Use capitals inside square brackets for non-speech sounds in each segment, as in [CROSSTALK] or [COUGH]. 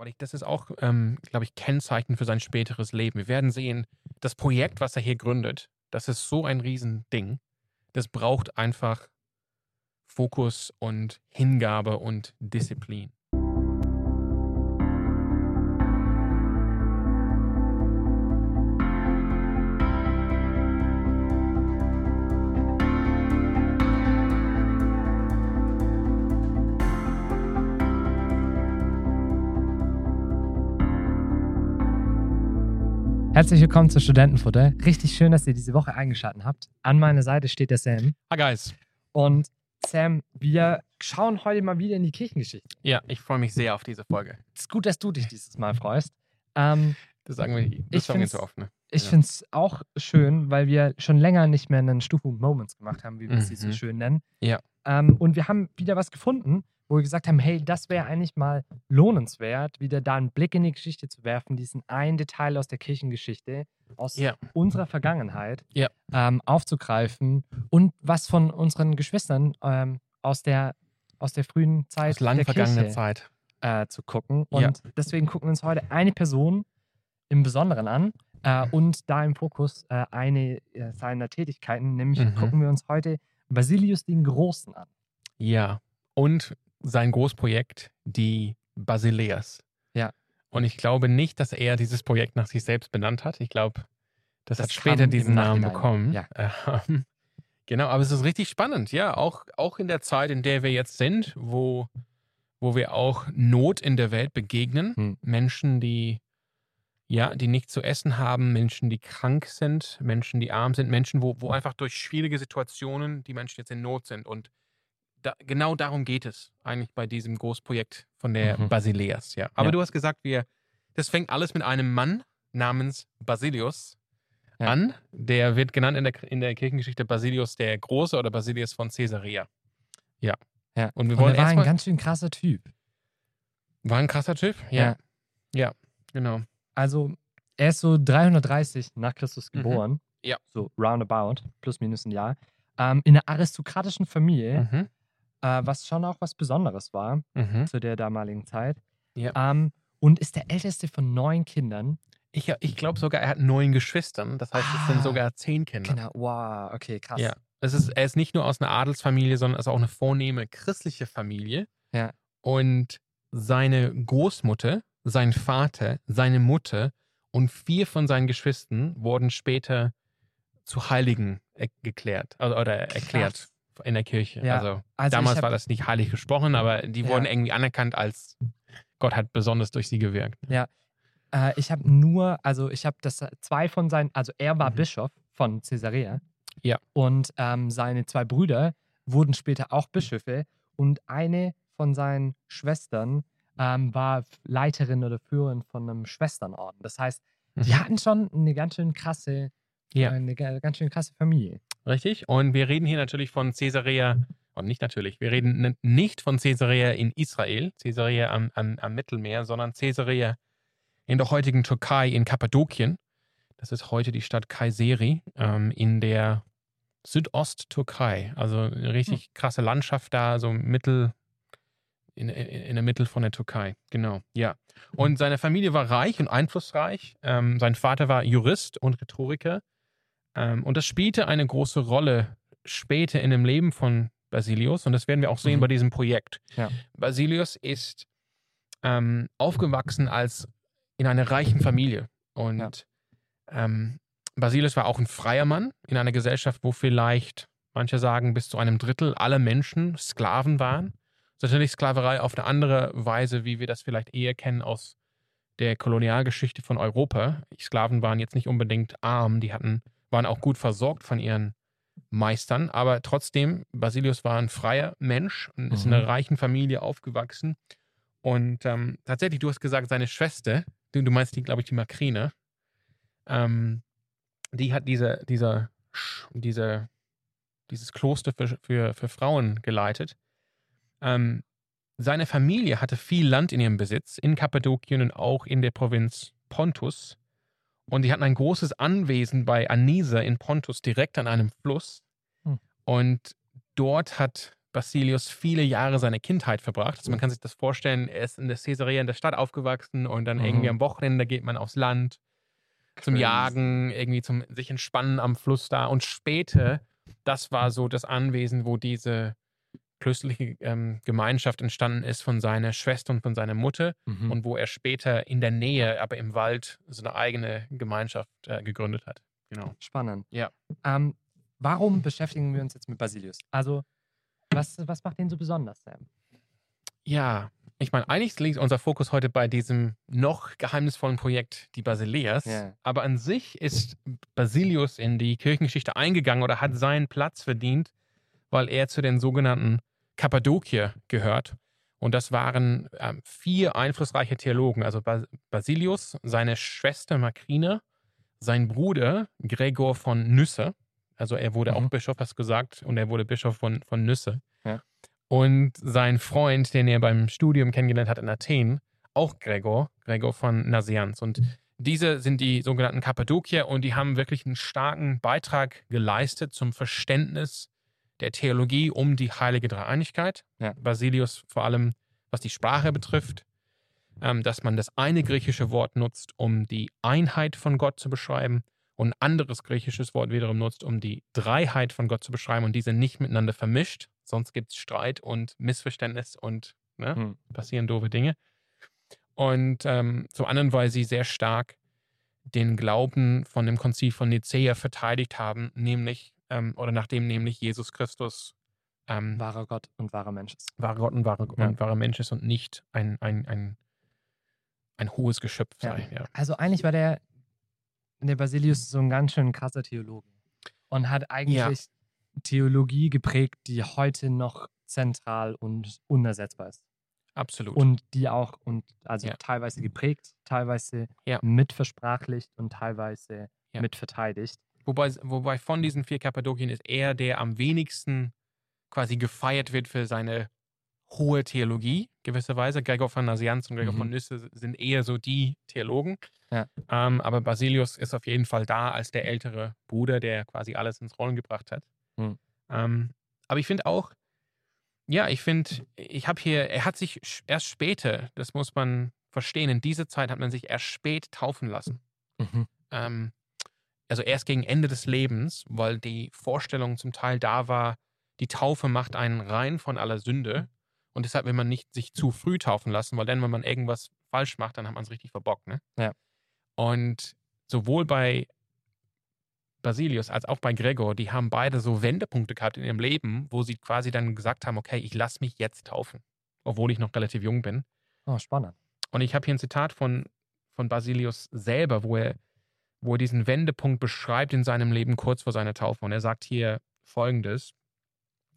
weil das ist auch, ähm, glaube ich, Kennzeichen für sein späteres Leben. Wir werden sehen, das Projekt, was er hier gründet, das ist so ein Riesending. Das braucht einfach Fokus und Hingabe und Disziplin. Herzlich willkommen zu Studentenfutter. Richtig schön, dass ihr diese Woche eingeschaltet habt. An meiner Seite steht der Sam. Hi, guys. Und Sam, wir schauen heute mal wieder in die Kirchengeschichte. Ja, ich freue mich sehr auf diese Folge. Es ist gut, dass du dich dieses Mal freust. Ähm, Das sagen wir das Ich sagen wir find's- so oft, ne? ich Ja. finde es auch schön, weil wir schon länger nicht mehr einen Stufu Moments gemacht haben, wie wir es hier so Mhm. schön nennen. Ja. Ähm, und wir haben wieder was gefunden, wo wir gesagt haben, hey, das wäre eigentlich mal lohnenswert, wieder da einen Blick in die Geschichte zu werfen, diesen einen Detail aus der Kirchengeschichte, aus Ja. unserer Vergangenheit Ja. ähm, aufzugreifen und was von unseren Geschwistern ähm, aus, der, aus der frühen Zeit Aus lang der vergangener Kirche Zeit. äh, zu gucken. Und deswegen gucken wir uns heute eine Person im Besonderen an äh, und da im Fokus äh, eine äh, seiner Tätigkeiten, nämlich Mhm. gucken wir uns heute Basilius den Großen an. Ja. Und sein Großprojekt, die Basileas. Ja. Und ich glaube nicht, dass er dieses Projekt nach sich selbst benannt hat. Ich glaube, das, Das hat später diesen Namen bekommen. Ja. Ähm, genau, aber es ist richtig spannend, ja. Auch, auch in der Zeit, in der wir jetzt sind, wo, wo wir auch Not in der Welt begegnen. Hm. Menschen, die ja, die nichts zu essen haben, Menschen, die krank sind, Menschen, die arm sind, Menschen, wo, wo einfach durch schwierige Situationen die Menschen jetzt in Not sind. Und da, genau darum geht es eigentlich bei diesem Großprojekt von der Mhm. Basileas. Ja. Aber Ja. du hast gesagt, wir, das fängt alles mit einem Mann namens Basilius Ja. an. Der wird genannt in der, in der Kirchengeschichte Basilius der Große oder Basilius von Caesarea. Ja. Ja. Und wir Und wollen er war ein ganz schön krasser Typ. War ein krasser Typ? Ja. Ja, genau. Also, er ist so 330 nach Christus Mhm. geboren. Ja. So roundabout, plus minus ein Jahr. Ähm, in einer aristokratischen Familie, Mhm. Äh, was schon auch was Besonderes war Mhm. zu der damaligen Zeit. Ja. Ähm, und ist der älteste von neun Kindern. Ich, ich glaube sogar, er hat neun Geschwistern. Das heißt, es Ah. sind sogar zehn Kinder. Genau, wow, okay, krass. Ja. Es ist, er ist nicht nur aus einer Adelsfamilie, sondern es ist auch eine vornehme christliche Familie. Ja. Und seine Großmutter, sein Vater, seine Mutter und vier von seinen Geschwistern wurden später zu Heiligen er geklärt also, oder erklärt in der Kirche. Ja, Also, Also damals hab, war das nicht heilig gesprochen, aber die Ja. wurden irgendwie anerkannt als Gott hat besonders durch sie gewirkt. äh, ich habe nur, also ich habe das zwei von seinen, also er war Mhm. Bischof von Caesarea. Ja. Und ähm, seine zwei Brüder wurden später auch Bischöfe und eine von seinen Schwestern ähm, war Leiterin oder Führerin von einem Schwesternorden. Das heißt, die Mhm. hatten schon eine ganz schön krasse, Ja. eine ga- ganz schön krasse Familie. Richtig. Und wir reden hier natürlich von Caesarea, und nicht natürlich, wir reden nicht von Caesarea in Israel, Caesarea am, am, am Mittelmeer, sondern Caesarea in der heutigen Türkei, in Kappadokien. Das ist heute die Stadt Kayseri ähm, in der Südosttürkei. Also eine richtig krasse Landschaft da, so mittel, in, in, in der Mitte von der Türkei. Genau, ja. Und seine Familie war reich und einflussreich. Ähm, sein Vater war Jurist und Rhetoriker. Ähm, und das spielte eine große Rolle später in dem Leben von Basilius. Und das werden wir auch sehen Mhm. bei diesem Projekt. Ja. Basilius ist ähm, aufgewachsen als in einer reichen Familie. Und ähm, Basilius war auch ein freier Mann in einer Gesellschaft, wo vielleicht, manche sagen, bis zu einem Drittel aller Menschen Sklaven waren. Das ist natürlich Sklaverei auf eine andere Weise, wie wir das vielleicht eher kennen aus der Kolonialgeschichte von Europa. Sklaven waren jetzt nicht unbedingt arm, die hatten, waren auch gut versorgt von ihren Meistern, aber trotzdem, Basilius war ein freier Mensch und ist in einer Mhm. reichen Familie aufgewachsen. Und ähm, tatsächlich, du hast gesagt, seine Schwester, du, du meinst die, glaube ich, die Makrine, ähm, die hat diese, diese, diese, dieses Kloster für, für, für Frauen geleitet. Ähm, seine Familie hatte viel Land in ihrem Besitz, in Kappadokien und auch in der Provinz Pontus. Und die hatten ein großes Anwesen bei Anisa in Pontus, direkt an einem Fluss. Hm. Und dort hat Basilius viele Jahre seiner Kindheit verbracht. Also man kann sich das vorstellen, er ist in der Caesarea in der Stadt aufgewachsen und dann Mhm. irgendwie am Wochenende geht man aufs Land zum Crazy. Jagen, irgendwie zum sich entspannen am Fluss da. Und später, das war so das Anwesen, wo diese klösterliche ähm, Gemeinschaft entstanden ist von seiner Schwester und von seiner Mutter Mhm. und wo er später in der Nähe, aber im Wald, so eine eigene Gemeinschaft äh, gegründet hat. Genau. Spannend. Ja. Ähm, warum beschäftigen wir uns jetzt mit Basilius? Also, was, was macht den so besonders, Sam? Ja, ich meine, eigentlich liegt unser Fokus heute bei diesem noch geheimnisvollen Projekt, die Basileas. Ja. Aber an sich ist Basilius in die Kirchengeschichte eingegangen oder hat seinen Platz verdient, weil er zu den sogenannten Kappadokier gehört. Und das waren ähm, vier einflussreiche Theologen, also Bas Basilius, seine Schwester Makrina, sein Bruder Gregor von Nysse, also er wurde auch Mhm. Bischof, hast du gesagt, und er wurde Bischof von, von Nysse. Ja. Und sein Freund, den er beim Studium kennengelernt hat in Athen, auch Gregor, Gregor von Nazianz. Und diese sind die sogenannten Kappadokier und die haben wirklich einen starken Beitrag geleistet zum Verständnis der Theologie um die heilige Dreieinigkeit. Ja. Basilius vor allem, was die Sprache betrifft, ähm, dass man das eine griechische Wort nutzt, um die Einheit von Gott zu beschreiben und ein anderes griechisches Wort wiederum nutzt, um die Dreiheit von Gott zu beschreiben und diese nicht miteinander vermischt. Sonst gibt es Streit und Missverständnis und ne, Hm. passieren doofe Dinge. Und ähm, zum anderen, weil sie sehr stark den Glauben von dem Konzil von Nicäa verteidigt haben, nämlich, ähm, oder nachdem nämlich Jesus Christus ähm, Wahrer Gott und wahrer Mensch ist. wahre Gott und wahre, Ja. und wahrer Mensch ist und nicht ein, ein, ein, ein hohes Geschöpf Ja. sei. Ja. Also, eigentlich war der, der Basilius so ein ganz schön krasser Theologe und hat eigentlich Theologie geprägt, die heute noch zentral und unersetzbar ist. Absolut. Und die auch, und also Ja. teilweise geprägt, teilweise Ja. mitversprachlicht und teilweise Ja. mitverteidigt. Wobei, wobei von diesen vier Kappadokien ist er, der am wenigsten quasi gefeiert wird für seine hohe Theologie, gewisserweise. Gregor von Nazianz und Gregor Mhm. von Nysse sind eher so die Theologen. Ja. Ähm, aber Basilius ist auf jeden Fall da als der ältere Bruder, der quasi alles ins Rollen gebracht hat. Mhm. Ähm, aber ich finde auch, ja, ich finde, ich habe hier, er hat sich erst später, das muss man verstehen, in dieser Zeit hat man sich erst spät taufen lassen Mhm. ähm, also erst gegen Ende des Lebens, weil die Vorstellung zum Teil da war, die Taufe macht einen rein von aller Sünde. Und deshalb will man nicht sich zu früh taufen lassen, weil dann, wenn man irgendwas falsch macht, dann hat man es richtig verbockt. Ne? Ja. Und sowohl bei Basilius als auch bei Gregor, die haben beide so Wendepunkte gehabt in ihrem Leben, wo sie quasi dann gesagt haben, okay, ich lasse mich jetzt taufen, obwohl ich noch relativ jung bin. Oh, spannend. Und ich habe hier ein Zitat von, von Basilius selber, wo er, wo er diesen Wendepunkt beschreibt in seinem Leben kurz vor seiner Taufe. Und er sagt hier folgendes,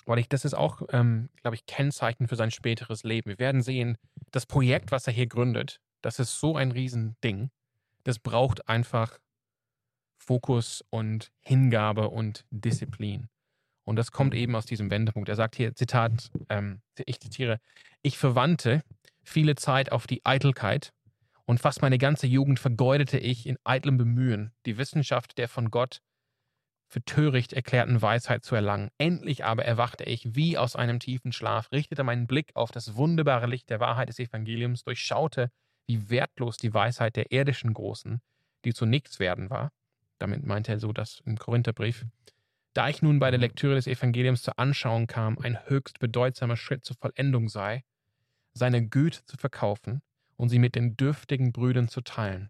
weil ich, das ist auch, ähm, glaube ich, Kennzeichen für sein späteres Leben. Wir werden sehen, das Projekt, was er hier gründet, das ist so ein Riesending. Das braucht einfach Fokus und Hingabe und Disziplin. Und das kommt eben aus diesem Wendepunkt. Er sagt hier, Zitat, ähm, ich zitiere, ich verwandte viele Zeit auf die Eitelkeit und fast meine ganze Jugend vergeudete ich in eitlem Bemühen, die Wissenschaft der von Gott für töricht erklärten Weisheit zu erlangen. Endlich aber erwachte ich wie aus einem tiefen Schlaf, richtete meinen Blick auf das wunderbare Licht der Wahrheit des Evangeliums, durchschaute, wie wertlos die Weisheit der irdischen Großen, die zu nichts werden war. Damit meinte er so das im Korintherbrief. Da ich nun bei der Lektüre des Evangeliums zur Anschauung kam, ein höchst bedeutsamer Schritt zur Vollendung sei, seine Güte zu verkaufen und sie mit den dürftigen Brüdern zu teilen,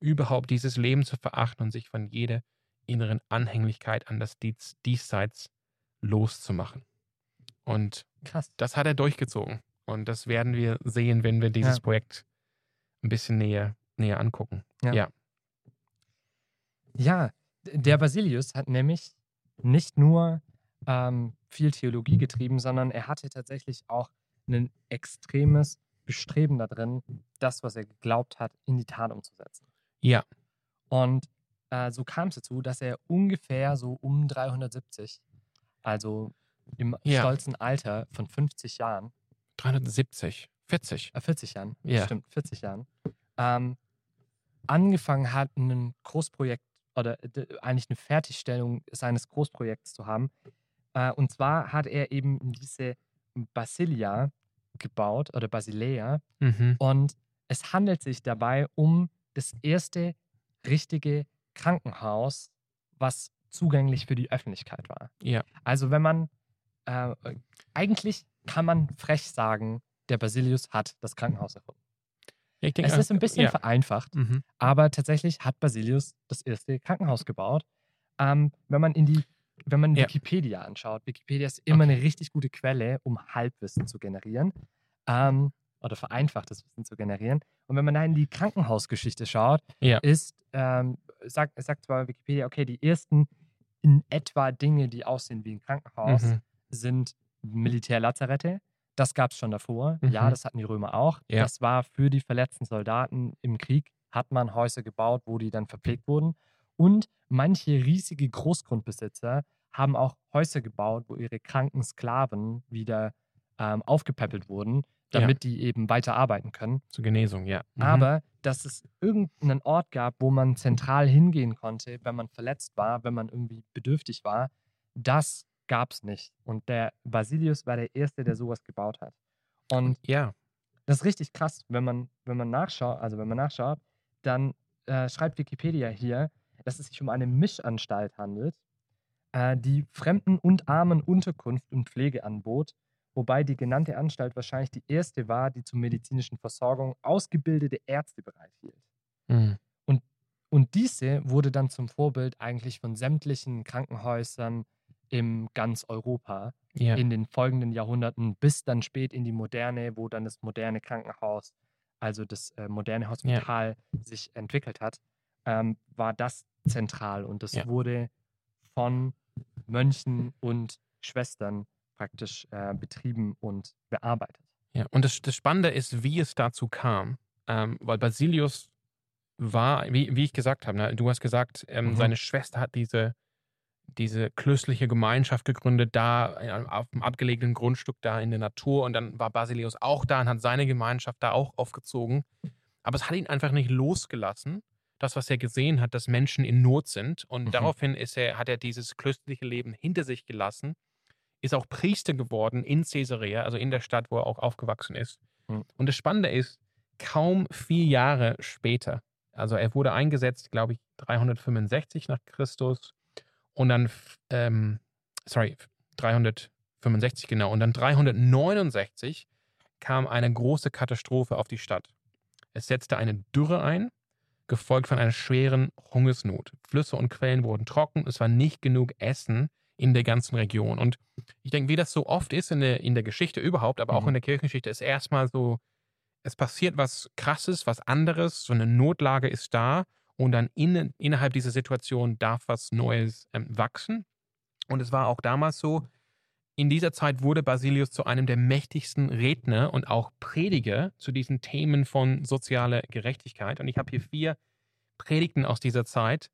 überhaupt dieses Leben zu verachten und sich von jeder inneren Anhänglichkeit an das Dies Diesseits loszumachen. Und Krass. das hat er durchgezogen. Und das werden wir sehen, wenn wir dieses Ja. Projekt ein bisschen näher, näher angucken. Ja, d- der Basilius hat nämlich nicht nur ähm, viel Theologie getrieben, sondern er hatte tatsächlich auch ein extremes Bestreben darin, das, was er geglaubt hat, in die Tat umzusetzen. Ja. Und äh, so kam es dazu, dass er ungefähr so um 370, also im Ja. stolzen Alter von 50 Jahren, 370, 40. äh, 40 Jahren, Ja. stimmt, 40 Jahren, ähm, angefangen hat, ein Großprojekt oder d- eigentlich eine Fertigstellung seines Großprojekts zu haben. Äh, und zwar hat er eben diese Basilia gebaut oder Basilea. Mhm. Und es handelt sich dabei um das erste richtige Krankenhaus, was zugänglich für die Öffentlichkeit war. Ja. Also wenn man, äh, eigentlich kann man frech sagen, der Basilius hat das Krankenhaus erfunden. Ja, ich denke, Es ist ein bisschen ja. vereinfacht, Mhm. aber tatsächlich hat Basilius das erste Krankenhaus gebaut. Ähm, wenn man in die, wenn man Ja. Wikipedia anschaut, Wikipedia ist immer eine richtig gute Quelle, um Halbwissen zu generieren ähm, oder vereinfachtes Wissen zu generieren. Und wenn man da in die Krankenhausgeschichte schaut, Ja. ist, ähm, sagt, sagt zwar Wikipedia, okay, die ersten in etwa Dinge, die aussehen wie ein Krankenhaus, Mhm. sind Militärlazarette. Das gab es schon davor. Ja, Mhm. das hatten die Römer auch. Ja. Das war für die verletzten Soldaten im Krieg, hat man Häuser gebaut, wo die dann verpflegt wurden. Und manche riesige Großgrundbesitzer haben auch Häuser gebaut, wo ihre kranken Sklaven wieder ähm, aufgepäppelt wurden, Ja. damit die eben weiter arbeiten können. Zur Genesung, ja. Mhm. Aber dass es irgendeinen Ort gab, wo man zentral hingehen konnte, wenn man verletzt war, wenn man irgendwie bedürftig war, das gab es nicht. Und der Basilius war der Erste, der sowas gebaut hat. Und ja. das ist richtig krass, wenn man, wenn man nachschaut, also wenn man nachschaut, dann äh, schreibt Wikipedia hier, dass es sich um eine Mischanstalt handelt, äh, die Fremden und Armen Unterkunft und Pflege anbot, wobei die genannte Anstalt wahrscheinlich die erste war, die zur medizinischen Versorgung ausgebildete Ärzte bereithielt. Mhm. Und diese wurde dann zum Vorbild eigentlich von sämtlichen Krankenhäusern in ganz Europa Ja. in den folgenden Jahrhunderten bis dann spät in die Moderne, wo dann das moderne Krankenhaus, also das äh, moderne Hospital sich entwickelt hat, ähm, war das zentral und das Ja. wurde von Mönchen und Schwestern praktisch äh, betrieben und bearbeitet. Ja, und das, das Spannende ist, wie es dazu kam. Ähm, weil Basilius war, wie, wie ich gesagt habe, ne, du hast gesagt, ähm, Mhm. seine Schwester hat diese, diese klöstliche Gemeinschaft gegründet, da äh, auf dem abgelegenen Grundstück da in der Natur. Und dann war Basilius auch da und hat seine Gemeinschaft da auch aufgezogen. Aber es hat ihn einfach nicht losgelassen, das, was er gesehen hat, dass Menschen in Not sind. Und Mhm. daraufhin ist er, hat er dieses klöstliche Leben hinter sich gelassen, ist auch Priester geworden in Caesarea, also in der Stadt, wo er auch aufgewachsen ist. Mhm. Und das Spannende ist, kaum vier Jahre später, also er wurde eingesetzt, glaube ich, 365 nach Christus und dann, ähm, sorry, 365 genau, und dann 369 kam eine große Katastrophe auf die Stadt. Es setzte eine Dürre ein, gefolgt von einer schweren Hungersnot. Flüsse und Quellen wurden trocken, es war nicht genug Essen in der ganzen Region. Und ich denke, wie das so oft ist in der, in der Geschichte überhaupt, aber auch Mhm. in der Kirchengeschichte, ist erstmal so, es passiert was Krasses, was anderes, so eine Notlage ist da und dann in, innerhalb dieser Situation darf was Neues ähm, wachsen. Und es war auch damals so, in dieser Zeit wurde Basilius zu einem der mächtigsten Redner und auch Prediger zu diesen Themen von sozialer Gerechtigkeit. Und ich habe hier vier Predigten aus dieser Zeit,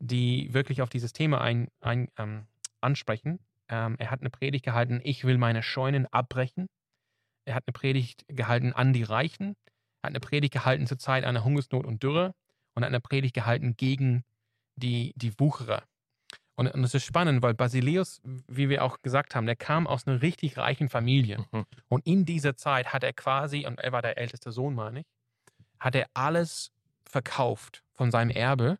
die wirklich auf dieses Thema ein, ein, ähm, ansprechen. Ähm, er hat eine Predigt gehalten, ich will meine Scheunen abbrechen. Er hat eine Predigt gehalten an die Reichen. Er hat eine Predigt gehalten zur Zeit einer Hungersnot und Dürre. Und er hat eine Predigt gehalten gegen die, die Wucherer. Und, und es ist spannend, weil Basileus, wie wir auch gesagt haben, der kam aus einer richtig reichen Familie. Mhm. Und in dieser Zeit hat er quasi, und er war der älteste Sohn, meine ich, hat er alles verkauft von seinem Erbe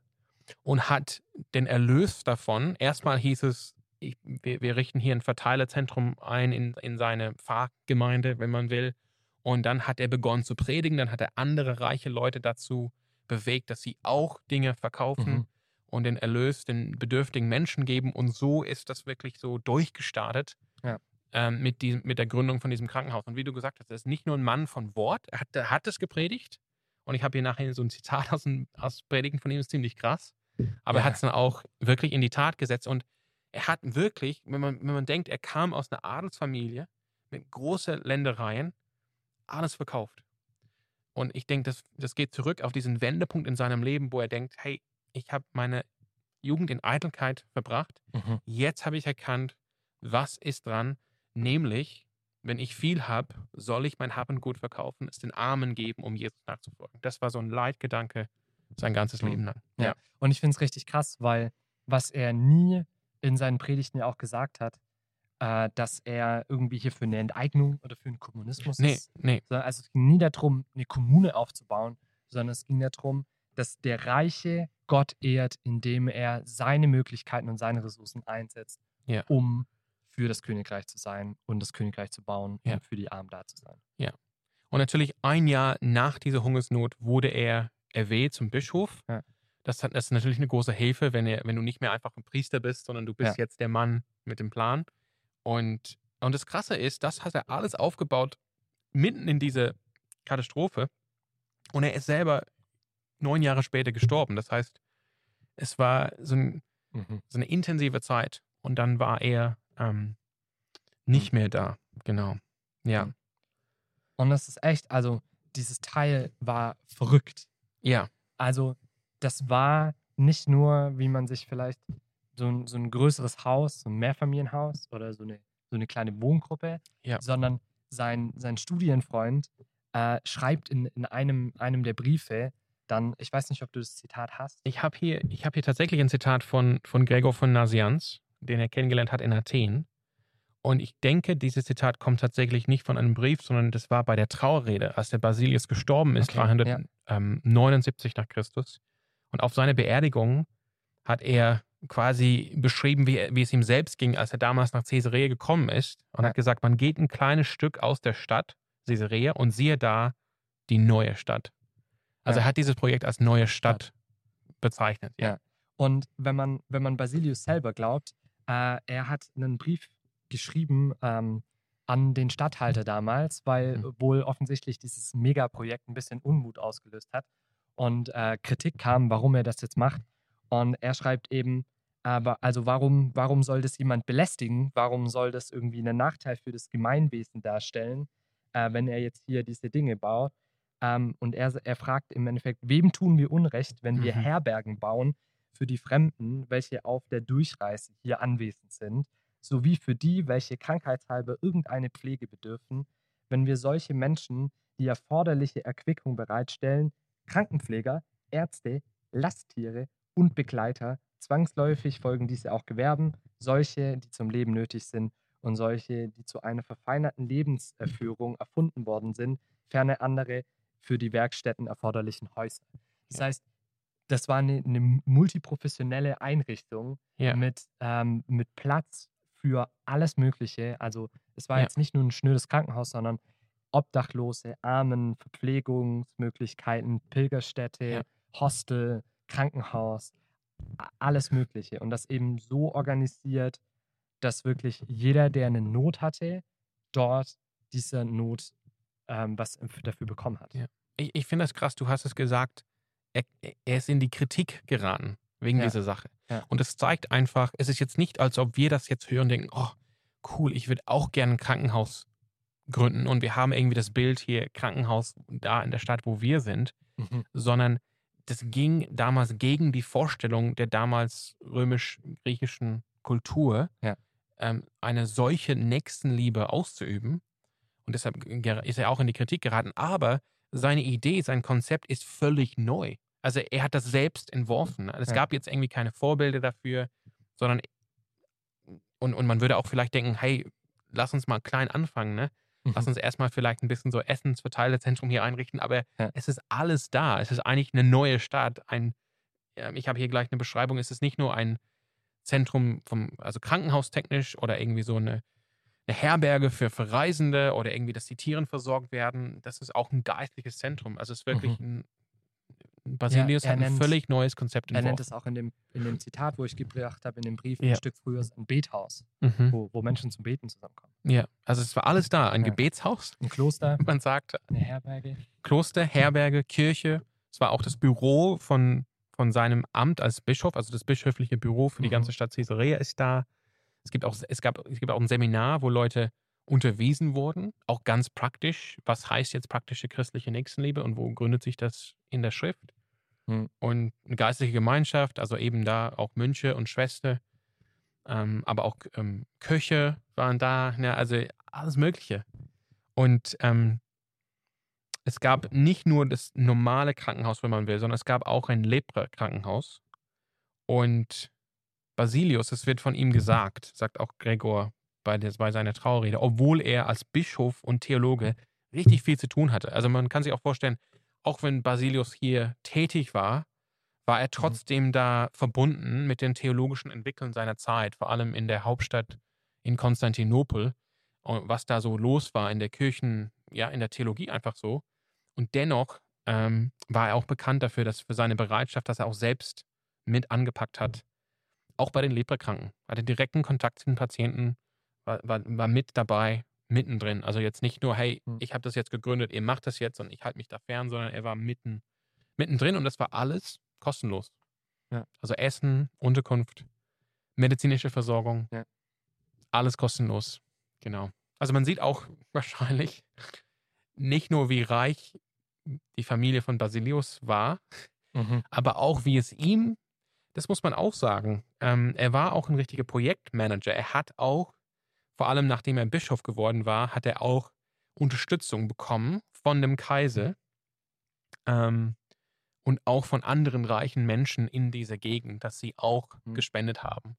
und hat den Erlös davon, erstmal hieß es, ich, wir, wir richten hier ein Verteilerzentrum ein in, in seine Pfarrgemeinde, wenn man will. Und dann hat er begonnen zu predigen, dann hat er andere reiche Leute dazu bewegt, dass sie auch Dinge verkaufen Mhm. Und den Erlös den bedürftigen Menschen geben. Und so ist das wirklich so durchgestartet Ja. ähm, mit, diesem, mit der Gründung von diesem Krankenhaus. Und wie du gesagt hast, er ist nicht nur ein Mann von Wort, er hat, er hat es gepredigt. Und ich habe hier nachher so ein Zitat aus, dem, aus Predigen von ihm, ist ziemlich krass. Aber er Ja. hat es dann auch wirklich in die Tat gesetzt. Und er hat wirklich, wenn man, wenn man denkt, er kam aus einer Adelsfamilie mit großen Ländereien, alles verkauft. Und ich denke, das, das geht zurück auf diesen Wendepunkt in seinem Leben, wo er denkt, hey, ich habe meine Jugend in Eitelkeit verbracht. Mhm. Jetzt habe ich erkannt, was ist dran, nämlich, wenn ich viel habe, soll ich mein Hab und Gut verkaufen, es den Armen geben, um Jesus nachzufolgen. Das war so ein Leitgedanke sein ganzes Mhm. Leben lang. Ja. Und ich finde es richtig krass, weil was er nie in seinen Predigten ja auch gesagt hat, äh, dass er irgendwie hier für eine Enteignung oder für einen Kommunismus Nee, ist. nee. Also es ging nie darum, eine Kommune aufzubauen, sondern es ging darum, dass der Reiche Gott ehrt, indem er seine Möglichkeiten und seine Ressourcen einsetzt, Ja. um für das Königreich zu sein und das Königreich zu bauen Ja. und für die Armen da zu sein. Und natürlich ein Jahr nach dieser Hungersnot wurde er erwählt zum Bischof. Ja. Das, hat, das ist natürlich eine große Hilfe, wenn, er, wenn du nicht mehr einfach ein Priester bist, sondern du bist Ja. jetzt der Mann mit dem Plan. Und, und das Krasse ist, das hat er alles aufgebaut mitten in diese Katastrophe. Und er ist selber neun Jahre später gestorben. Das heißt, es war so, ein, so eine intensive Zeit. Und dann war er ähm, nicht mehr da. Genau. Ja. Mhm. Und das ist echt, also dieses Teil war verrückt. Ja. Also das war nicht nur, wie man sich vielleicht so ein, so ein größeres Haus, so ein Mehrfamilienhaus oder so eine, so eine kleine Wohngruppe, Ja. sondern sein, sein Studienfreund äh, schreibt in, in einem, einem der Briefe dann, ich weiß nicht, ob du das Zitat hast. Ich habe hier, ich hab hier tatsächlich ein Zitat von, von Gregor von Nazianz, den er kennengelernt hat in Athen. Und ich denke, dieses Zitat kommt tatsächlich nicht von einem Brief, sondern das war bei der Trauerrede, als der Basilius gestorben ist, Okay, 379 nach Christus. Und auf seine Beerdigung hat er quasi beschrieben, wie, wie es ihm selbst ging, als er damals nach Caesarea gekommen ist. Und Ja. hat gesagt, man geht ein kleines Stück aus der Stadt, Caesarea, und siehe da die neue Stadt. Also Ja. er hat dieses Projekt als neue Stadt bezeichnet. Ja. Und wenn man, wenn man Basilius selber glaubt, äh, er hat einen Brief geschrieben ähm, an den Statthalter damals, weil Mhm. wohl offensichtlich dieses Megaprojekt ein bisschen Unmut ausgelöst hat und äh, Kritik kam, warum er das jetzt macht. Und er schreibt eben, aber also warum, warum soll das jemand belästigen? Warum soll das irgendwie einen Nachteil für das Gemeinwesen darstellen, äh, wenn er jetzt hier diese Dinge baut? Ähm, und er, er fragt im Endeffekt, wem tun wir Unrecht, wenn wir Mhm. Herbergen bauen für die Fremden, welche auf der Durchreise hier anwesend sind, sowie für die, welche krankheitshalber irgendeine Pflege bedürfen, wenn wir solche Menschen die erforderliche Erquickung bereitstellen, Krankenpfleger, Ärzte, Lasttiere und Begleiter, zwangsläufig folgen diese auch Gewerben, solche, die zum Leben nötig sind und solche, die zu einer verfeinerten Lebenserführung erfunden worden sind, ferne andere für die Werkstätten erforderlichen Häuser. Das Ja. heißt, das war eine, eine multiprofessionelle Einrichtung Ja. mit, ähm, mit Platz für alles Mögliche. Also es war Ja. jetzt nicht nur ein schnödes Krankenhaus, sondern Obdachlose, Armen, Verpflegungsmöglichkeiten, Pilgerstätte. Hostel, Krankenhaus, alles Mögliche. Und das eben so organisiert, dass wirklich jeder, der eine Not hatte, dort dieser Not ähm, was dafür bekommen hat. Ja. Ich, ich finde das krass, du hast es gesagt, er, er ist in die Kritik geraten wegen Ja. dieser Sache. Ja. Und es zeigt einfach, es ist jetzt nicht, als ob wir das jetzt hören und denken, oh, cool, ich würde auch gerne ein Krankenhaus gründen und wir haben irgendwie das Bild hier, Krankenhaus da in der Stadt, wo wir sind, Mhm. sondern das ging damals gegen die Vorstellung der damals römisch-griechischen Kultur, Ja. ähm, eine solche Nächstenliebe auszuüben. Und deshalb ist er auch in die Kritik geraten. Aber seine Idee, sein Konzept ist völlig neu. Also er hat das selbst entworfen. Es Ja. gab jetzt irgendwie keine Vorbilder dafür, sondern und, und man würde auch vielleicht denken, hey, lass uns mal klein anfangen, ne? Lass Mhm. uns erstmal vielleicht ein bisschen so Essensverteilerzentrum hier einrichten, aber Ja. es ist alles da. Es ist eigentlich eine neue Stadt. Ein, ja, ich habe hier gleich eine Beschreibung. Es ist nicht nur ein Zentrum vom, also krankenhaustechnisch oder irgendwie so eine, eine Herberge für, für Reisende oder irgendwie, dass die Tiere versorgt werden. Das ist auch ein geistliches Zentrum. Also es ist wirklich ein Basilius Mhm. er hat ein nennt- völlig neues Konzept Er nennt entworfen. es auch in dem, in dem Zitat, wo ich gebracht habe, in dem Brief, Ja. ein Stück früher ein Bethaus, Mhm. wo, wo Menschen zum Beten zusammenkommen. Ja, also es war alles da. Ein Ja. Gebetshaus, Ein Kloster, man sagt eine Herberge. Kloster, Herberge, Kirche. Es war auch das Büro von, von seinem Amt als Bischof, also das bischöfliche Büro für die Mhm. ganze Stadt Caesarea ist da. Es gibt auch, es gab, es gibt auch ein Seminar, wo Leute unterwiesen wurden, auch ganz praktisch. Was heißt jetzt praktische christliche Nächstenliebe und wo gründet sich das in der Schrift? Mhm. Und eine geistliche Gemeinschaft, also eben da auch Mönche und Schwester, ähm, aber auch ähm, Köche waren da, ne, also alles Mögliche. Und ähm, es gab nicht nur das normale Krankenhaus, wenn man will, sondern es gab auch ein Lepra-Krankenhaus. Und Basilius, es wird von ihm gesagt, sagt auch Gregor bei, der, bei seiner Trauerrede, obwohl er als Bischof und Theologe richtig viel zu tun hatte. Also man kann sich auch vorstellen, auch wenn Basilius hier tätig war, war er trotzdem mhm. da verbunden mit den theologischen Entwicklungen seiner Zeit, vor allem in der Hauptstadt in Konstantinopel, was da so los war in der Kirchen, ja, in der Theologie einfach so. Und dennoch ähm, war er auch bekannt dafür, dass für seine Bereitschaft, dass er auch selbst mit angepackt hat, auch bei den Leprakranken, hatte direkten Kontakt zu den Patienten, war, war, war mit dabei, mittendrin. Also jetzt nicht nur, hey, hm. ich habe das jetzt gegründet, ihr macht das jetzt und ich halte mich da fern, sondern er war mitten, mittendrin und das war alles kostenlos. Ja. Also Essen, Unterkunft, medizinische Versorgung, ja. alles kostenlos. Genau. Also man sieht auch [LAUGHS] wahrscheinlich nicht nur, wie reich die Familie von Basilius war, mhm. aber auch, wie es ihm, das muss man auch sagen, ähm, er war auch ein richtiger Projektmanager. Er hat auch vor allem nachdem er Bischof geworden war, hat er auch Unterstützung bekommen von dem Kaiser ähm, und auch von anderen reichen Menschen in dieser Gegend, dass sie auch mhm. gespendet haben.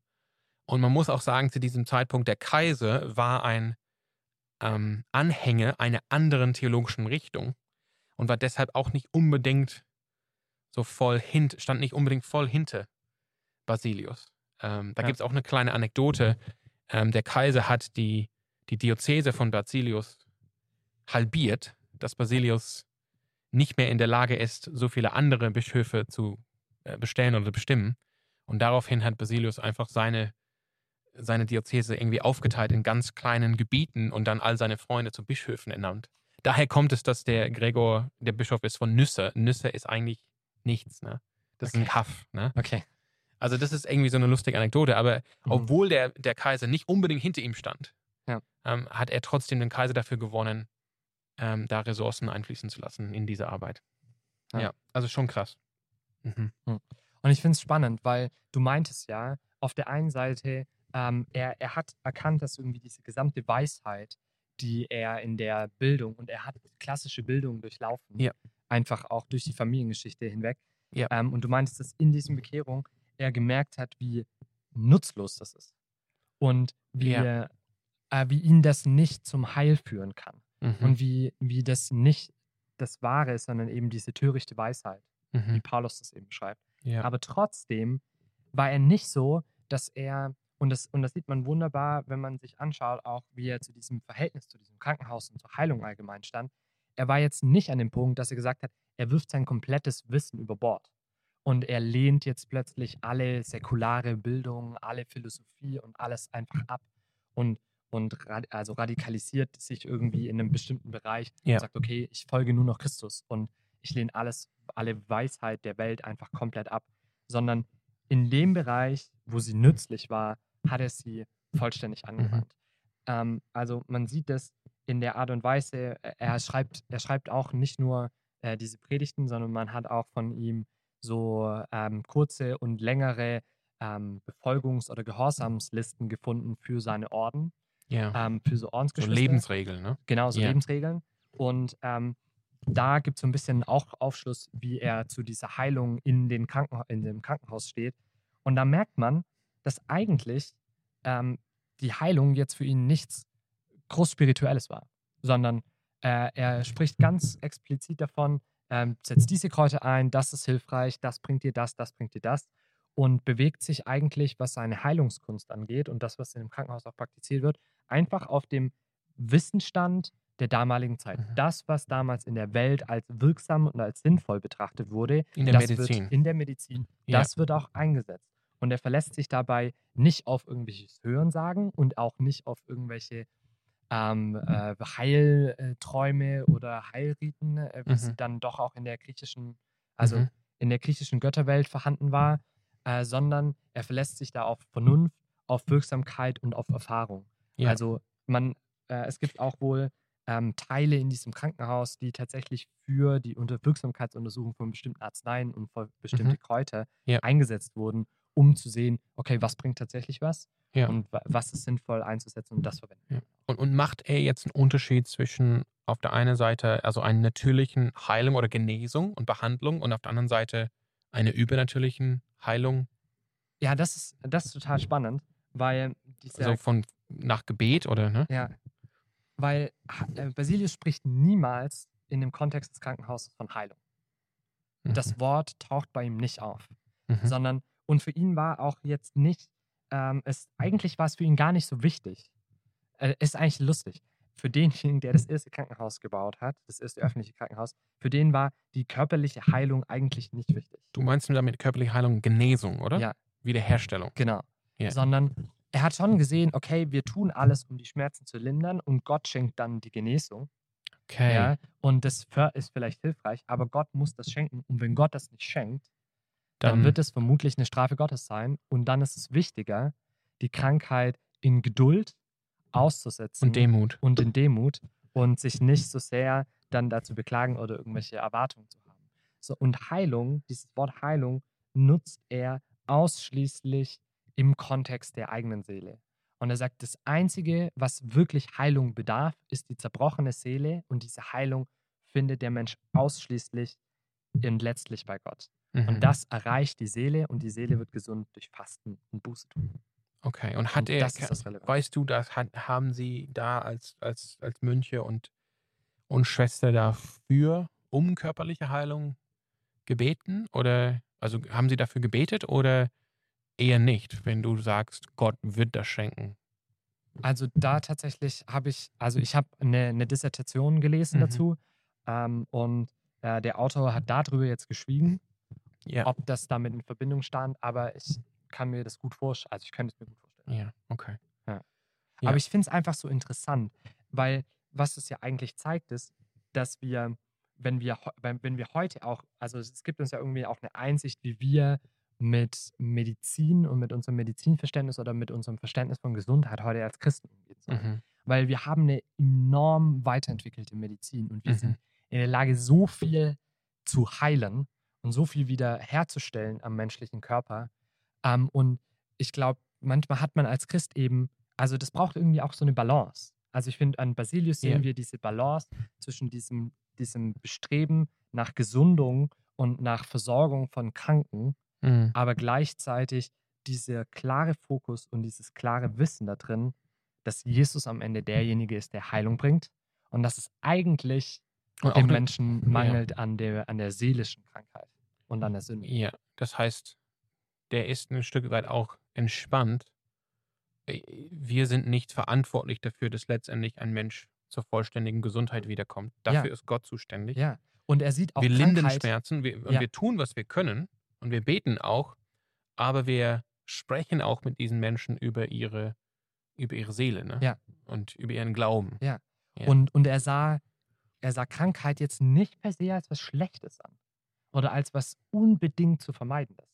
Und man muss auch sagen, zu diesem Zeitpunkt, der Kaiser war ein ähm, Anhänger einer anderen theologischen Richtung und war deshalb auch nicht unbedingt so voll hint, stand nicht unbedingt voll hinter Basilius. Ähm, da ja. gibt es auch eine kleine Anekdote. Ähm, der Kaiser hat die, die Diözese von Basilius halbiert, dass Basilius nicht mehr in der Lage ist, so viele andere Bischöfe zu äh, bestellen oder bestimmen. Und daraufhin hat Basilius einfach seine, seine Diözese irgendwie aufgeteilt in ganz kleinen Gebieten und dann all seine Freunde zu Bischöfen ernannt. Daher kommt es, dass der Gregor der Bischof ist von Nüsse. Nüsse ist eigentlich nichts, ne? Das okay. ist ein Kaff, ne? Okay. Also das ist irgendwie so eine lustige Anekdote, aber mhm. obwohl der, der Kaiser nicht unbedingt hinter ihm stand, ja. ähm, hat er trotzdem den Kaiser dafür gewonnen, ähm, da Ressourcen einfließen zu lassen in diese Arbeit. Ja, ja also schon krass. Mhm. Hm. Und ich finde es spannend, weil du meintest ja, auf der einen Seite, ähm, er, er hat erkannt, dass irgendwie diese gesamte Weisheit, die er in der Bildung, und er hat klassische Bildung durchlaufen, ja. einfach auch durch die Familiengeschichte hinweg. Ja. Ähm, und du meintest, dass in diesem Bekehrung er gemerkt hat, wie nutzlos das ist. Und wie, ja. äh, wie ihn das nicht zum Heil führen kann. Mhm. Und wie, wie das nicht das Wahre ist, sondern eben diese törichte Weisheit, mhm. wie Paulus das eben schreibt. Ja. Aber trotzdem war er nicht so, dass er, und das, und das sieht man wunderbar, wenn man sich anschaut, auch wie er zu diesem Verhältnis, zu diesem Krankenhaus und zur Heilung allgemein stand. Er war jetzt nicht an dem Punkt, dass er gesagt hat, er wirft sein komplettes Wissen über Bord. Und er lehnt jetzt plötzlich alle säkulare Bildung, alle Philosophie und alles einfach ab und, und also radikalisiert sich irgendwie in einem bestimmten Bereich ja. und sagt, okay, ich folge nur noch Christus und ich lehne alles, alle Weisheit der Welt einfach komplett ab, sondern in dem Bereich, wo sie nützlich war, hat er sie vollständig mhm. angewandt. Mhm. Ähm, also man sieht das in der Art und Weise, er schreibt, er schreibt auch nicht nur äh, diese Predigten, sondern man hat auch von ihm so ähm, kurze und längere ähm, Befolgungs- oder Gehorsamslisten gefunden für seine Orden. Ja. Ähm, für so Ordensgeschwister. So Lebensregeln, ne? Genau, so ja. Lebensregeln. Und ähm, da gibt es so ein bisschen auch Aufschluss, wie er zu dieser Heilung in, den Kranken in dem Krankenhaus steht. Und da merkt man, dass eigentlich ähm, die Heilung jetzt für ihn nichts groß Spirituelles war, sondern äh, er spricht ganz explizit davon, ähm, setzt diese Kräuter ein, das ist hilfreich, das bringt dir das, das bringt dir das und bewegt sich eigentlich, was seine Heilungskunst angeht und das, was in dem Krankenhaus auch praktiziert wird, einfach auf dem Wissensstand der damaligen Zeit. Mhm. Das, was damals in der Welt als wirksam und als sinnvoll betrachtet wurde, in der Medizin, in der Medizin ja. das wird auch eingesetzt. Und er verlässt sich dabei nicht auf irgendwelches Hörensagen und auch nicht auf irgendwelche ähm, äh, Heilträume oder Heilriten, äh, wie mhm. sie dann doch auch in der griechischen, also mhm. in der griechischen Götterwelt vorhanden war, äh, sondern er verlässt sich da auf Vernunft, auf Wirksamkeit und auf Erfahrung. Ja. Also man, äh, es gibt auch wohl ähm, Teile in diesem Krankenhaus, die tatsächlich für die Unter Wirksamkeitsuntersuchung von bestimmten Arzneien und für bestimmte mhm. Kräuter ja. eingesetzt wurden, um zu sehen, okay, was bringt tatsächlich was ja. und was ist sinnvoll einzusetzen und das verwenden. Ja. Und, und macht er jetzt einen Unterschied zwischen auf der einen Seite also einer natürlichen Heilung oder Genesung und Behandlung und auf der anderen Seite einer übernatürlichen Heilung? Ja, das ist, das ist total spannend, weil diese. Also von nach Gebet oder, ne? Ja. Weil äh, Basilius spricht niemals in dem Kontext des Krankenhauses von Heilung. Mhm. Das Wort taucht bei ihm nicht auf, Mhm. sondern und für ihn war auch jetzt nicht, ähm, es, eigentlich war es für ihn gar nicht so wichtig. Äh, ist eigentlich lustig. Für denjenigen, der das erste Krankenhaus gebaut hat, das erste öffentliche Krankenhaus, für den war die körperliche Heilung eigentlich nicht wichtig. Du meinst damit körperliche Heilung Genesung, oder? Ja. Wiederherstellung. Genau. Ja. Sondern er hat schon gesehen, okay, wir tun alles, um die Schmerzen zu lindern und Gott schenkt dann die Genesung. Okay. Ja, und das ist vielleicht hilfreich, aber Gott muss das schenken. Und wenn Gott das nicht schenkt, dann, Dann, wird es vermutlich eine Strafe Gottes sein. Und dann ist es wichtiger, die Krankheit in Geduld auszusetzen und Demut. und in Demut und sich nicht so sehr dann dazu beklagen oder irgendwelche Erwartungen zu haben. So, und Heilung, dieses Wort Heilung, nutzt er ausschließlich im Kontext der eigenen Seele. Und er sagt, das Einzige, was wirklich Heilung bedarf, ist die zerbrochene Seele und diese Heilung findet der Mensch ausschließlich und letztlich bei Gott. Mhm. Und das erreicht die Seele und die Seele wird gesund durch Fasten und Buße tun. Okay. Und hat Und er, das ist das weißt du, das hat, haben sie da als, als, als Mönche und, und Schwester dafür um körperliche Heilung gebeten? Oder, also haben sie dafür gebetet oder eher nicht, wenn du sagst, Gott wird das schenken? Also da tatsächlich habe ich, also ich habe eine, eine Dissertation gelesen Mhm. dazu ähm, und äh, der Autor hat darüber jetzt geschwiegen, Ja. ob das damit in Verbindung stand, aber ich kann mir das gut vorstellen, also ich könnte es mir gut vorstellen. Ja, okay. Ja. Aber ich finde es einfach so interessant, weil was es ja eigentlich zeigt, ist, dass wir, wenn wir, wenn wenn wir heute auch, also es gibt uns ja irgendwie auch eine Einsicht, wie wir mit Medizin und mit unserem Medizinverständnis oder mit unserem Verständnis von Gesundheit heute als Christen umgehen sollen. Mhm. Weil wir haben eine enorm weiterentwickelte Medizin und wir Mhm. sind in der Lage, so viel zu heilen und so viel wieder herzustellen am menschlichen Körper. Ähm, und ich glaube, manchmal hat man als Christ eben, also das braucht irgendwie auch so eine Balance. Also ich finde, an Basilius sehen Ja. wir diese Balance zwischen diesem, diesem Bestreben nach Gesundung und nach Versorgung von Kranken, Mhm. aber gleichzeitig dieser klare Fokus und dieses klare Wissen da drin, dass Jesus am Ende derjenige ist, der Heilung bringt und dass es eigentlich Und auch dem ne- Menschen mangelt an, der, an der seelischen Krankheit und an der Sünde. Ja, das heißt, der ist ein Stück weit auch entspannt. Äh, Wir sind nicht verantwortlich dafür, dass letztendlich ein Mensch zur vollständigen Gesundheit wiederkommt. Dafür ist Gott zuständig. Ja, und er sieht auch wir lindern Krankheit. Schmerzen wir, und Ja. wir tun, was wir können und wir beten auch, aber wir sprechen auch mit diesen Menschen über ihre, über ihre Seele ne? Ja. und über ihren Glauben. Ja. Ja. Und, und er, sah, er sah Krankheit jetzt nicht per se als was Schlechtes an oder als was unbedingt zu vermeidendes.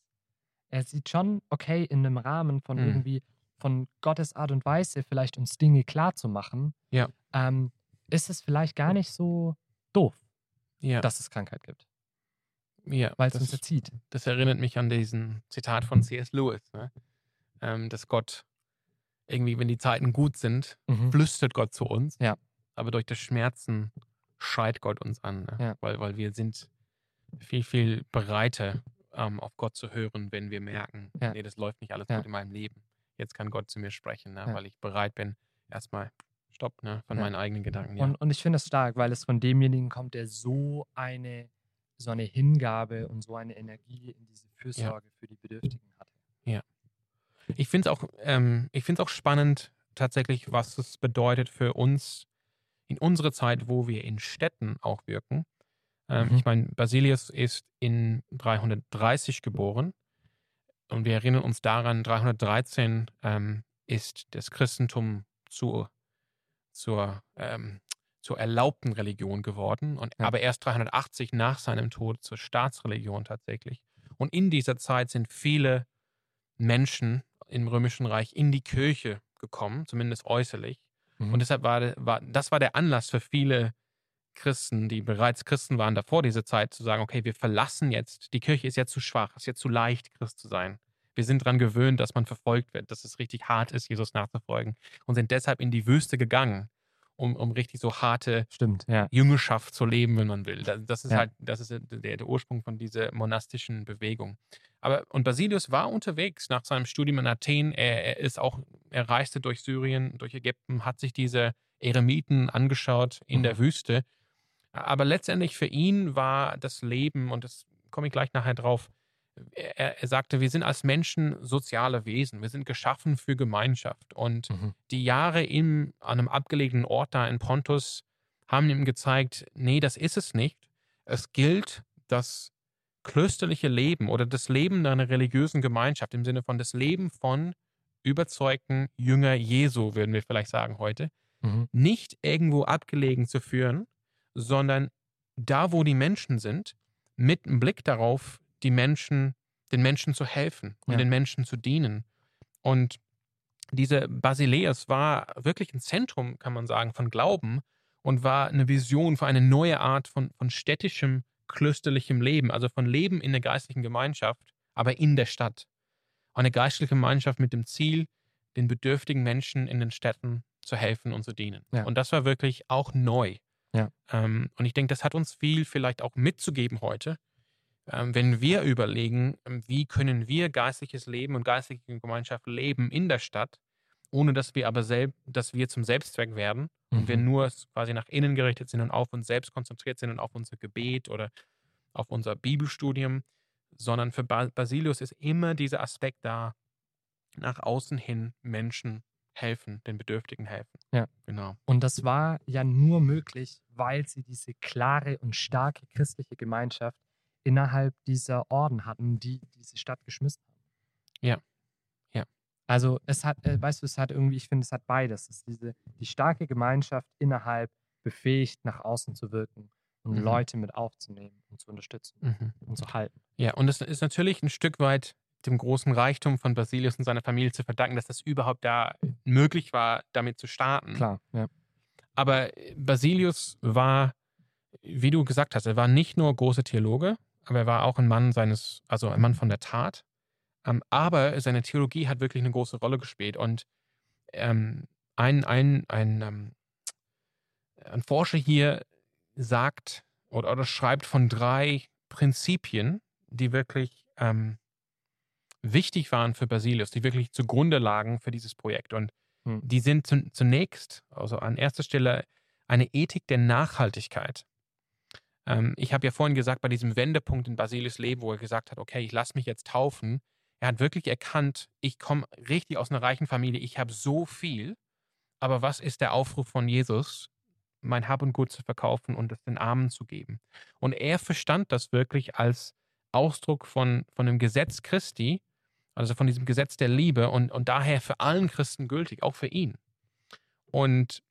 Er sieht schon, okay, in einem Rahmen von Mhm. irgendwie von Gottes Art und Weise vielleicht uns Dinge klar zu machen, Ja. ähm, ist es vielleicht gar nicht so doof, Ja, dass es Krankheit gibt, ja weil es uns erzieht. Das erinnert mich an diesen Zitat von C.S. Lewis, ne? ähm, dass Gott irgendwie, wenn die Zeiten gut sind, Mhm. flüstert Gott zu uns. Ja. Aber durch das Schmerzen schreit Gott uns an, ne? Weil, weil wir sind viel, viel bereiter, ähm, auf Gott zu hören, wenn wir merken, Ja. nee, das läuft nicht alles Ja. gut in meinem Leben. Jetzt kann Gott zu mir sprechen, ne? Ja. weil ich bereit bin, erstmal Stopp ne? von Ja. meinen eigenen Gedanken. Ja. Und, und ich finde das stark, weil es von demjenigen kommt, der so eine, so eine Hingabe und so eine Energie in diese Fürsorge für die Bedürftigen hat. Ich finde es auch, ähm, ich find's auch spannend, tatsächlich, was es bedeutet für uns in unserer Zeit, wo wir in Städten auch wirken. Ähm, Mhm. Ich meine, Basilius ist in 330 geboren und wir erinnern uns daran, 313 ähm, ist das Christentum zur, zur, ähm, zur erlaubten Religion geworden, und, Ja. aber erst 380 nach seinem Tod zur Staatsreligion tatsächlich. Und in dieser Zeit sind viele Menschen im Römischen Reich in die Kirche gekommen, zumindest äußerlich. Mhm. Und deshalb war, war das war der Anlass für viele Christen, die bereits Christen waren davor dieser Zeit, zu sagen, okay, wir verlassen jetzt, die Kirche ist jetzt zu schwach, ist jetzt zu leicht, Christ zu sein. Wir sind daran gewöhnt, dass man verfolgt wird, dass es richtig hart ist, Jesus nachzufolgen und sind deshalb in die Wüste gegangen um, um richtig so harte Stimmt, ja. Jüngerschaft zu leben, wenn man will. Das, das ist Ja. halt, das ist der, der Ursprung von dieser monastischen Bewegung. Aber und Basilius war unterwegs nach seinem Studium in Athen. Er, er ist auch, er reiste durch Syrien, durch Ägypten, hat sich diese Eremiten angeschaut in Mhm. der Wüste. Aber letztendlich für ihn war das Leben, und das komme ich gleich nachher drauf, er, er sagte, wir sind als Menschen soziale Wesen. Wir sind geschaffen für Gemeinschaft. Und Mhm. die Jahre in, an einem abgelegenen Ort da in Pontus haben ihm gezeigt, nee, das ist es nicht. Es gilt das klösterliche Leben oder das Leben einer religiösen Gemeinschaft im Sinne von das Leben von überzeugten Jünger Jesu, würden wir vielleicht sagen heute, Mhm. nicht irgendwo abgelegen zu führen, sondern da, wo die Menschen sind, mit einem Blick darauf, die Menschen, den Menschen zu helfen und Ja. den Menschen zu dienen. Und diese Basileus war wirklich ein Zentrum, kann man sagen, von Glauben und war eine Vision für eine neue Art von, von städtischem, klösterlichem Leben, also von Leben in der geistlichen Gemeinschaft, aber in der Stadt. Eine geistliche Gemeinschaft mit dem Ziel, den bedürftigen Menschen in den Städten zu helfen und zu dienen. Ja. Und das war wirklich auch neu. Ja. Ähm, und ich denke, das hat uns viel vielleicht auch mitzugeben heute, ähm, wenn wir überlegen, ähm, wie können wir geistliches Leben und geistliche Gemeinschaft leben in der Stadt, ohne dass wir aber selbst, dass wir zum Selbstzweck werden und wir Mhm. nur quasi nach innen gerichtet sind und auf uns selbst konzentriert sind und auf unser Gebet oder auf unser Bibelstudium, sondern für ba Basilius ist immer dieser Aspekt da, nach außen hin Menschen helfen, den Bedürftigen helfen. Ja. Genau. Und das war ja nur möglich, weil sie diese klare und starke christliche Gemeinschaft innerhalb dieser Orden hatten, die diese Stadt geschmissen haben. Ja. Ja. Also es hat, äh, weißt du, es hat irgendwie, ich finde, es hat beides. Es ist diese, die starke Gemeinschaft innerhalb befähigt, nach außen zu wirken und Mhm. Leute mit aufzunehmen und zu unterstützen Mhm. und zu halten. Ja, und es ist natürlich ein Stück weit dem großen Reichtum von Basilius und seiner Familie zu verdanken, dass das überhaupt da möglich war, damit zu starten. Klar, ja. Aber Basilius war, wie du gesagt hast, er war nicht nur großer Theologe, aber er war auch ein Mann seines, also ein Mann von der Tat. Ähm, aber seine Theologie hat wirklich eine große Rolle gespielt. Und ähm, ein, ein, ein, ähm, ein Forscher hier sagt oder, oder schreibt von drei Prinzipien, die wirklich ähm, wichtig waren für Basilius, die wirklich zugrunde lagen für dieses Projekt. Und Hm. die sind zu, zunächst, also an erster Stelle, eine Ethik der Nachhaltigkeit. Ähm, ich habe ja vorhin gesagt, bei diesem Wendepunkt in Basilius Leben, wo er gesagt hat, okay, ich lasse mich jetzt taufen, er hat wirklich erkannt, ich komme richtig aus einer reichen Familie, ich habe so viel, aber was ist der Aufruf von Jesus, mein Hab und Gut zu verkaufen und es den Armen zu geben? Und er verstand das wirklich als Ausdruck von, von dem Gesetz Christi, also von diesem Gesetz der Liebe und, und daher für allen Christen gültig, auch für ihn. Und,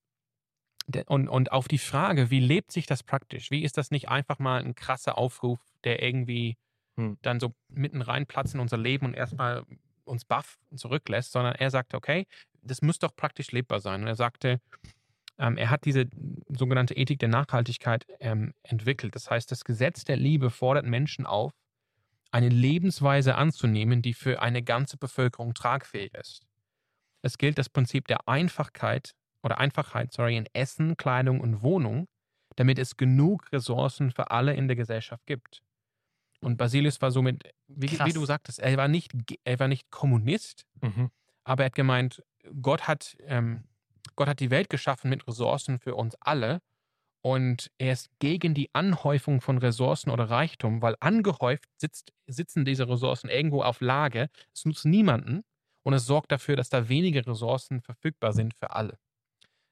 und, und auf die Frage, wie lebt sich das praktisch? Wie ist das nicht einfach mal ein krasser Aufruf, der irgendwie Hm. dann so mitten reinplatzt in unser Leben und erstmal uns baff zurücklässt, sondern er sagte, okay, das muss doch praktisch lebbar sein. Und er sagte, ähm, er hat diese sogenannte Ethik der Nachhaltigkeit ähm, entwickelt. Das heißt, das Gesetz der Liebe fordert Menschen auf, eine Lebensweise anzunehmen, die für eine ganze Bevölkerung tragfähig ist. Es gilt das Prinzip der Einfachkeit oder Einfachheit, sorry, in Essen, Kleidung und Wohnung, damit es genug Ressourcen für alle in der Gesellschaft gibt. Und Basilius war somit, wie, wie du sagtest, er war nicht, er war nicht Kommunist, Mhm. aber er hat gemeint, Gott hat, ähm, Gott hat die Welt geschaffen mit Ressourcen für uns alle und er ist gegen die Anhäufung von Ressourcen oder Reichtum, weil angehäuft sitzt, sitzen diese Ressourcen irgendwo auf Lage, es nutzt niemanden und es sorgt dafür, dass da weniger Ressourcen verfügbar sind für alle.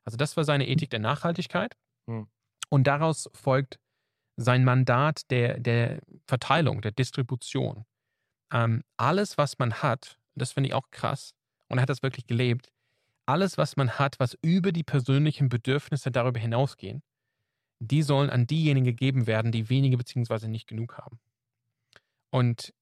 Also das war seine Ethik der Nachhaltigkeit Hm. und daraus folgt sein Mandat der, der Verteilung, der Distribution. Ähm, alles, was man hat, das finde ich auch krass, und er hat das wirklich gelebt, alles, was man hat, was über die persönlichen Bedürfnisse darüber hinausgehen, die sollen an diejenigen gegeben werden, die wenige beziehungsweise nicht genug haben. Und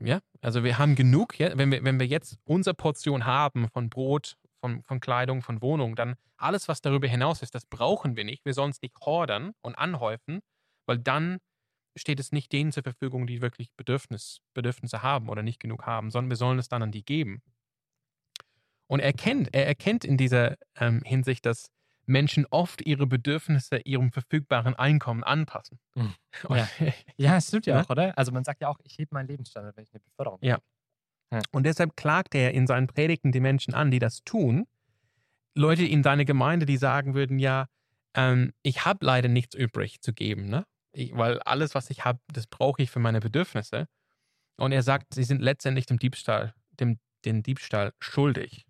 ja, also wir haben genug, ja, wenn, wir, wenn wir jetzt unsere Portion haben von Brot, von, von Kleidung, von Wohnung, dann alles, was darüber hinaus ist, das brauchen wir nicht. Wir sollen es nicht hordern und anhäufen, weil dann steht es nicht denen zur Verfügung, die wirklich Bedürfnis, Bedürfnisse haben oder nicht genug haben, sondern wir sollen es dann an die geben. Und er erkennt, er erkennt in dieser ähm, Hinsicht, dass Menschen oft ihre Bedürfnisse ihrem verfügbaren Einkommen anpassen. Mhm. [LAUGHS] Ja. Ja, es stimmt ja Ne? auch, oder? Also man sagt ja auch, ich hebe meinen Lebensstandard, wenn ich eine Beförderung Ja. Und deshalb klagt er in seinen Predigten die Menschen an, die das tun. Leute in seine Gemeinde, die sagen würden, ja, ähm, ich habe leider nichts übrig zu geben, ne? Ich, weil alles, was ich habe, das brauche ich für meine Bedürfnisse. Und er sagt, sie sind letztendlich dem Diebstahl, dem, den Diebstahl schuldig.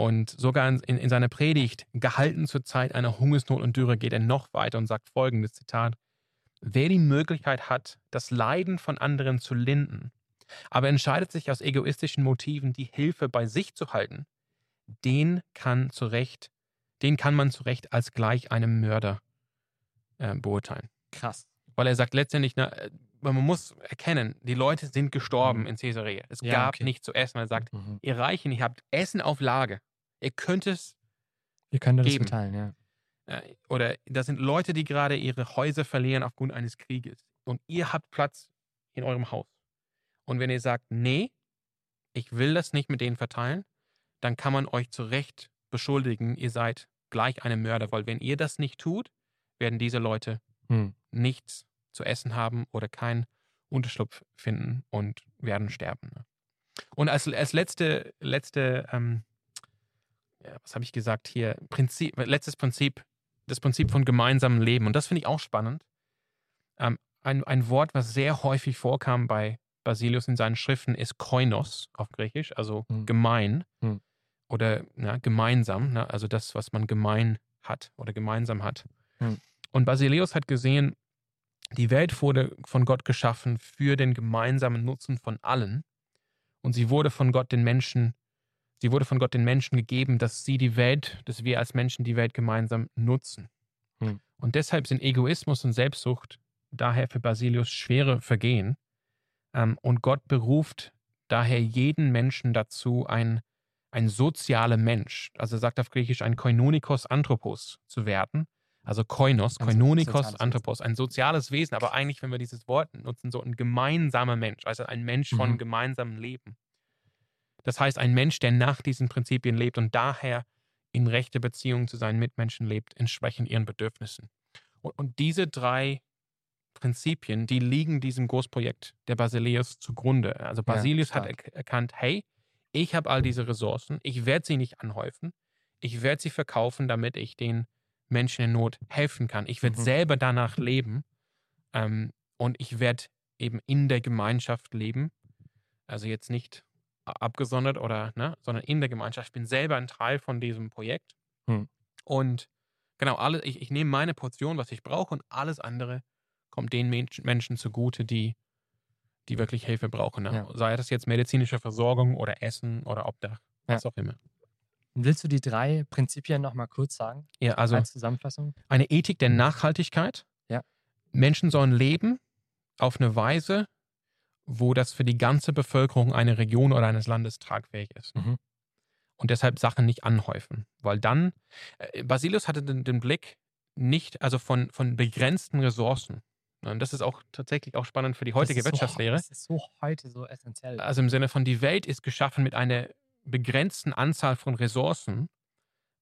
Und sogar in, in, in seiner Predigt, gehalten zur Zeit einer Hungersnot und Dürre, geht er noch weiter und sagt folgendes Zitat. Wer die Möglichkeit hat, das Leiden von anderen zu linden, aber entscheidet sich aus egoistischen Motiven, die Hilfe bei sich zu halten, den kann zu Recht, den kann man zu Recht als gleich einem Mörder äh, beurteilen. Krass. Weil er sagt letztendlich, na, äh, man muss erkennen, die Leute sind gestorben Mhm. in Caesarea. Es Ja, gab okay. nichts zu essen. Er sagt, Mhm. ihr Reichen, ihr habt Essen auf Lage. Ihr könnt es, Ihr könnt das Geben. verteilen, ja. äh, oder das sind Leute, die gerade ihre Häuser verlieren aufgrund eines Krieges. Und ihr habt Platz in eurem Haus. Und wenn ihr sagt, nee, ich will das nicht mit denen verteilen, dann kann man euch zu Recht beschuldigen, ihr seid gleich einem Mörder. Weil wenn ihr das nicht tut, werden diese Leute Hm. nichts zu essen haben oder keinen Unterschlupf finden und werden sterben. ne? Und als, als letzte, letzte ähm, ja, was habe ich gesagt hier, Prinzip, letztes Prinzip, das Prinzip von gemeinsamem Leben. Und das finde ich auch spannend. Ähm, ein, ein Wort, was sehr häufig vorkam bei Basilius in seinen Schriften, ist koinos auf Griechisch, also Hm. gemein Hm. oder na, gemeinsam, ne? also das, was man gemein hat oder gemeinsam hat. Hm. Und Basilius hat gesehen, die Welt wurde von Gott geschaffen für den gemeinsamen Nutzen von allen. Und sie wurde von Gott den Menschen, sie wurde von Gott den Menschen gegeben, dass sie die Welt, dass wir als Menschen die Welt gemeinsam nutzen. Hm. Und deshalb sind Egoismus und Selbstsucht daher für Basilius schwere Vergehen. Ähm, und Gott beruft daher jeden Menschen dazu, ein, ein sozialer Mensch, also er sagt auf Griechisch ein Koinonikos Anthropos zu werden. Also Koinos, Koinonikos soziales Wesen. Anthropos, ein soziales Wesen, aber eigentlich, wenn wir dieses Wort nutzen, so ein gemeinsamer Mensch, also ein Mensch von Mhm. gemeinsamem Leben. Das heißt, ein Mensch, der nach diesen Prinzipien lebt und daher in rechter Beziehung zu seinen Mitmenschen lebt, entsprechend ihren Bedürfnissen. Und, und diese drei Prinzipien, die liegen diesem Großprojekt der Basileus zugrunde. Also Ja, Basilius hat stark. erk- erkannt, hey, ich habe all diese Ressourcen, ich werde sie nicht anhäufen, ich werde sie verkaufen, damit ich den Menschen in Not helfen kann. Ich werde Mhm. selber danach leben ähm, und ich werde eben in der Gemeinschaft leben. Also jetzt nicht abgesondert oder, ne, sondern in der Gemeinschaft. Ich bin selber ein Teil von diesem Projekt. Hm. Und genau, alle, ich, ich nehme meine Portion, was ich brauche, und alles andere kommt den Mensch, Menschen zugute, die, die wirklich Hilfe brauchen. Ne? Ja. Sei das jetzt medizinische Versorgung oder Essen oder Obdach, Ja. was auch immer. Willst du die drei Prinzipien nochmal kurz sagen? Ja, also Als Zusammenfassung? eine Ethik der Nachhaltigkeit. Ja. Menschen sollen leben auf eine Weise, wo das für die ganze Bevölkerung einer Region oder eines Landes tragfähig ist. Mhm. Und deshalb Sachen nicht anhäufen. Weil dann, äh, Basilius hatte den, den Blick nicht, also von, von begrenzten Ressourcen. Und das ist auch tatsächlich auch spannend für die heutige das Wirtschaftslehre. So, das ist so heute so essentiell. Also im Sinne von, die Welt ist geschaffen mit einer begrenzten Anzahl von Ressourcen.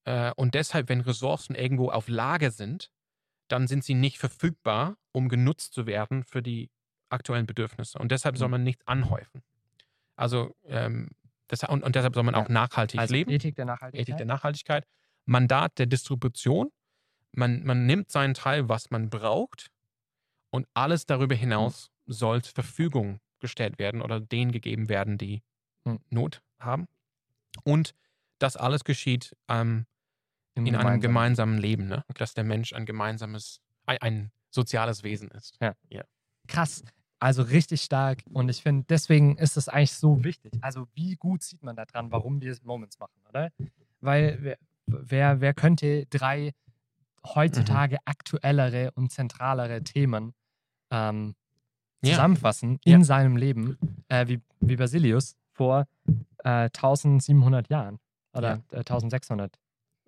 Äh, und deshalb, wenn Ressourcen irgendwo auf Lager sind, dann sind sie nicht verfügbar, um genutzt zu werden für die aktuellen Bedürfnisse. Und deshalb soll Mhm. man nichts anhäufen. Also, ähm, das, und, und deshalb soll man Ja. auch nachhaltig also leben. Ethik der Nachhaltigkeit. Ethik der Nachhaltigkeit. Mandat der Distribution. Man, man nimmt seinen Teil, was man braucht, und alles darüber hinaus soll zur Verfügung gestellt werden oder denen gegeben werden, die Hm. Not haben. Und das alles geschieht ähm, in einem Gemeinsamen. Leben, ne? dass der Mensch ein gemeinsames, ein, ein soziales Wesen ist. Krass. Also richtig stark. Und ich finde, deswegen ist es eigentlich so wichtig. Also, wie gut sieht man da dran, warum wir Moments machen, oder? Weil wer, wer, wer könnte drei heutzutage Mhm. aktuellere und zentralere Themen ähm, Ja. zusammenfassen Ja. in seinem Leben, äh, wie, wie Basilius vor äh, 1700 Jahren oder äh, 1600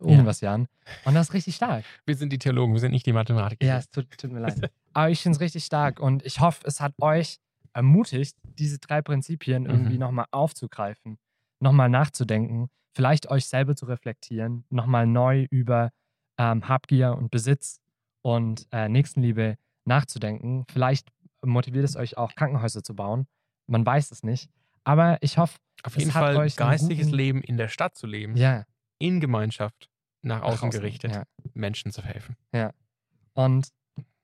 irgendwas Jahren. Und das ist richtig stark. Wir sind die Theologen, wir sind nicht die Mathematiker. Ja, es tut, tut mir leid. Aber ich finde es richtig stark und ich hoffe, es hat euch ermutigt, diese drei Prinzipien irgendwie Mhm. nochmal aufzugreifen, nochmal nachzudenken, vielleicht euch selber zu reflektieren, nochmal neu über ähm, Habgier und Besitz und äh, Nächstenliebe nachzudenken. Vielleicht motiviert es euch auch, Krankenhäuser zu bauen. Man weiß es nicht. Aber ich hoffe, Auf es jeden hat Fall geistiges Leben in der Stadt zu leben, ja, in Gemeinschaft, nach außen gerichtet, Ja. Menschen zu helfen. Und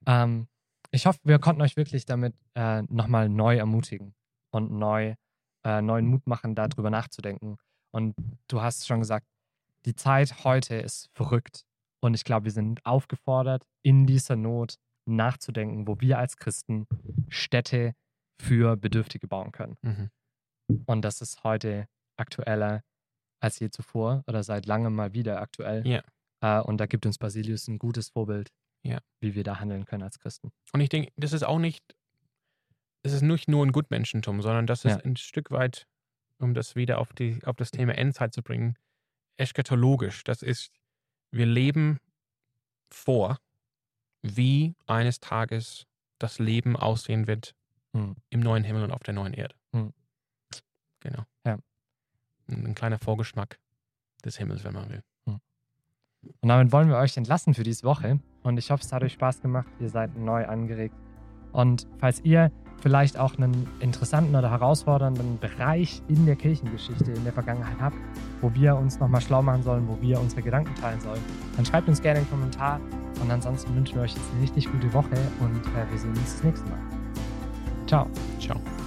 ähm, ich hoffe, wir konnten euch wirklich damit äh, nochmal neu ermutigen und neu, äh, neuen Mut machen, darüber nachzudenken. Und du hast schon gesagt, die Zeit heute ist verrückt. Und ich glaube, wir sind aufgefordert, in dieser Not nachzudenken, wo wir als Christen Städte für Bedürftige bauen können. Mhm. Und das ist heute aktueller als je zuvor oder seit langem mal wieder aktuell. Ja. Äh, und da gibt uns Basilius ein gutes Vorbild, Ja. wie wir da handeln können als Christen. Und ich denke, das ist auch nicht, es ist nicht nur ein Gutmenschentum, sondern das ist Ja. ein Stück weit, um das wieder auf, die, auf das Thema Endzeit zu bringen, eschatologisch. Das ist, wir leben vor, wie eines Tages das Leben aussehen wird Hm. im neuen Himmel und auf der neuen Erde. Hm. Genau. Ja. Ein, ein kleiner Vorgeschmack des Himmels, wenn man will. Und damit wollen wir euch entlassen für diese Woche. Und ich hoffe, es hat euch Spaß gemacht. Ihr seid neu angeregt. Und falls ihr vielleicht auch einen interessanten oder herausfordernden Bereich in der Kirchengeschichte in der Vergangenheit habt, wo wir uns nochmal schlau machen sollen, wo wir unsere Gedanken teilen sollen, dann schreibt uns gerne einen Kommentar. Und ansonsten wünschen wir euch jetzt eine richtig gute Woche und äh, wir sehen uns das nächste Mal. Ciao. Ciao.